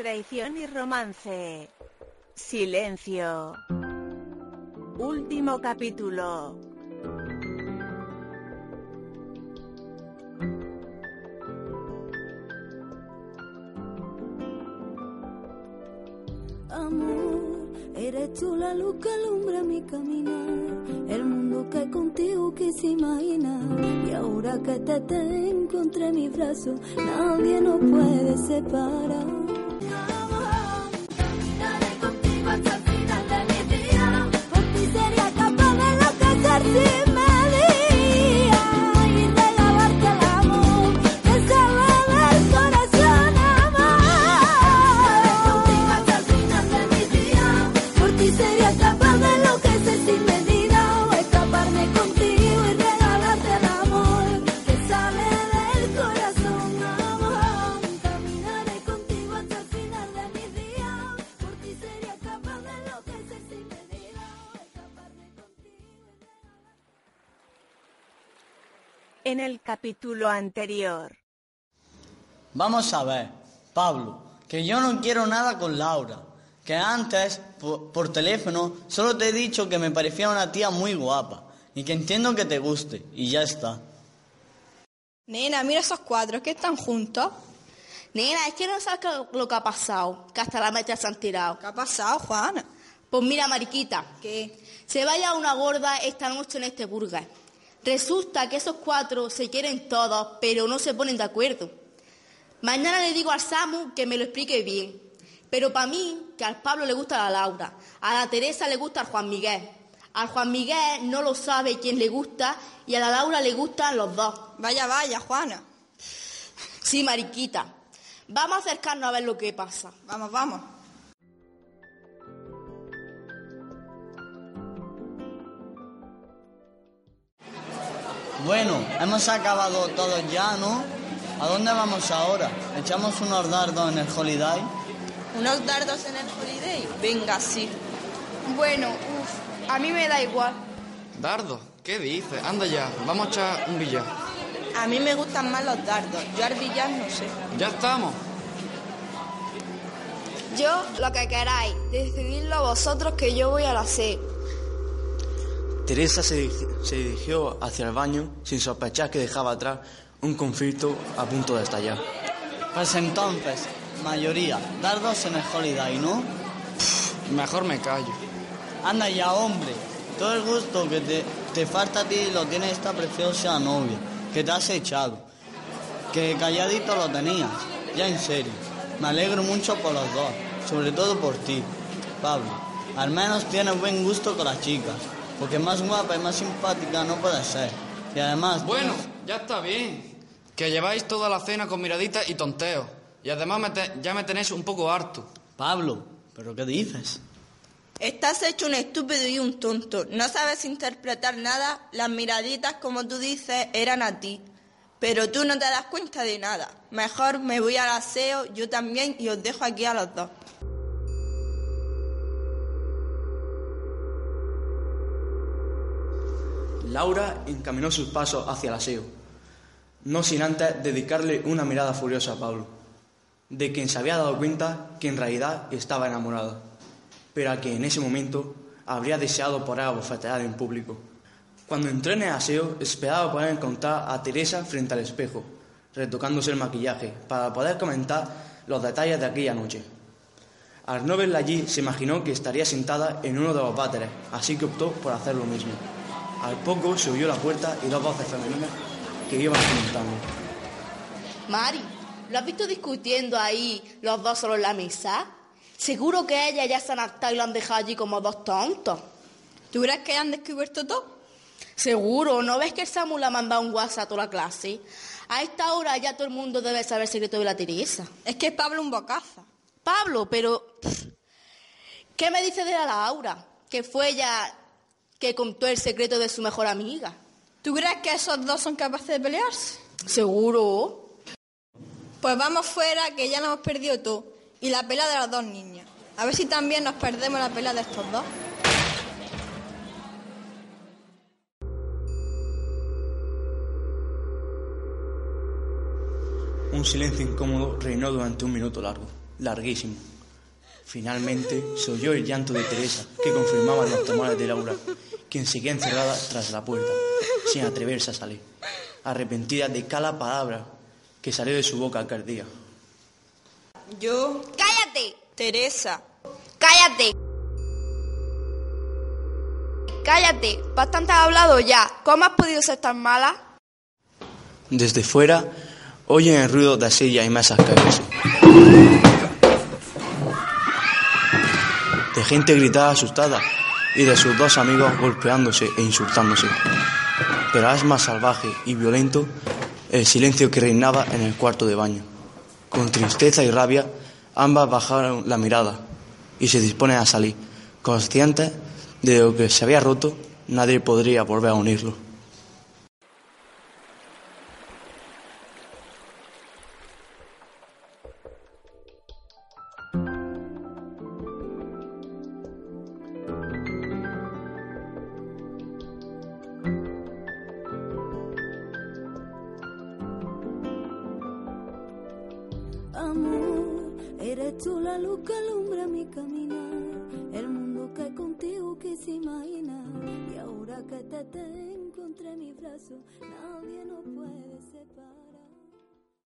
traición y romance. Silencio. Último capítulo. Amor, eres tú la luz que alumbra mi caminar, el mundo que contigo quise imaginar. Y ahora que te tengo entre mis brazos, nadie nos puede separar. En el capítulo anterior. Vamos a ver, Pablo, que yo no quiero nada con Laura. Que antes, por, por teléfono, solo te he dicho que me parecía una tía muy guapa. Y que entiendo que te guste. Y ya está. Nena, mira esos cuadros que están juntos. Nena, es que no sabes lo que ha pasado, que hasta la mecha se han tirado. ¿Qué ha pasado, Juana? Pues mira, Mariquita, ¿Qué? se vaya una gorda esta noche en este burger. Resulta que esos cuatro se quieren todos, pero no se ponen de acuerdo. Mañana le digo al Samu que me lo explique bien. Pero para mí, que al Pablo le gusta la Laura, a la Teresa le gusta el Juan Miguel. Al Juan Miguel no lo sabe quién le gusta y a la Laura le gustan los dos. Vaya, vaya, Juana. Sí, Mariquita. Vamos a acercarnos a ver lo que pasa. Vamos, vamos. Bueno, hemos acabado todos ya, ¿no? ¿A dónde vamos ahora? ¿Echamos unos dardos en el Holiday? ¿Unos dardos en el holiday? Venga, sí. Bueno, uff, a mí me da igual. Dardo, ¿qué dices? Anda ya, vamos a echar un billar. A mí me gustan más los dardos. Yo al billar no sé. Ya estamos. Yo, lo que queráis. Decididlo vosotros que yo voy a la C. Teresa se, se dirigió hacia el baño sin sospechar que dejaba atrás un conflicto a punto de estallar. Pues entonces, mayoría, dardos en el Holiday, ¿no? Mejor me callo. Anda ya, hombre. Todo el gusto que te, te falta a ti lo tiene esta preciosa novia, que te has echado. Que calladito lo tenías, ya en serio. Me alegro mucho por los dos, sobre todo por ti, Pablo. Al menos tienes buen gusto con las chicas, porque más guapa y más simpática no puede ser. Y además... Bueno, ya está bien. Que lleváis toda la cena con miraditas y tonteos. Y además me te- ya me tenéis un poco harto. Pablo, ¿pero qué dices? Estás hecho un estúpido y un tonto. No sabes interpretar nada. Las miraditas, como tú dices, eran a ti. Pero tú no te das cuenta de nada. Mejor me voy al aseo, yo también, y os dejo aquí a los dos. Laura encaminó sus pasos hacia el aseo, no sin antes dedicarle una mirada furiosa a Pablo, de quien se había dado cuenta que en realidad estaba enamorada, pero a quien en ese momento habría deseado poner a bofetear en público. Cuando entró en el aseo, esperaba poder encontrar a Teresa frente al espejo, retocándose el maquillaje, para poder comentar los detalles de aquella noche. Al no verla allí, se imaginó que estaría sentada en uno de los váteres, así que optó por hacer lo mismo. Al poco se oyó la puerta y dos voces femeninas que iban comentando. Mari, ¿lo has visto discutiendo ahí los dos solo en la mesa? Seguro que ellas ya se han hartado y lo han dejado allí como dos tontos. ¿Tú crees que han descubierto todo? Seguro, ¿no ves que el Samu le ha mandado un WhatsApp a toda la clase? A esta hora ya todo el mundo debe saber el secreto de la Teresa. Es que es Pablo un bocaza. Pablo, pero... ¿Qué me dice de la Laura? Que fue ella que contó el secreto de su mejor amiga. ¿Tú crees que esos dos son capaces de pelearse? Seguro. Pues vamos fuera, que ya nos hemos perdido todo. Y la pelea de las dos niñas. A ver si también nos perdemos la pelea de estos dos. Un silencio incómodo reinó durante un minuto largo, larguísimo. Finalmente se oyó el llanto de Teresa, que confirmaba los temores de Laura, quien seguía encerrada tras la puerta, sin atreverse a salir, arrepentida de cada palabra que salió de su boca aquel día. Yo, ¡Cállate! Teresa, ¡Cállate! ¡Cállate! Bastante has hablado ya. ¿Cómo has podido ser tan mala? Desde fuera oyen el ruido de sillas y mesas caerse. De gente gritada asustada y de sus dos amigos golpeándose e insultándose. Pero es más salvaje y violento el silencio que reinaba en el cuarto de baño. Con tristeza y rabia, ambas bajaron la mirada y se disponen a salir, conscientes de lo que se había roto, nadie podría volver a unirlo. Tú la luz que alumbra mi caminar, el mundo que contigo quise imaginar. Y ahora que te tengo entre mis brazos, nadie nos puede separar.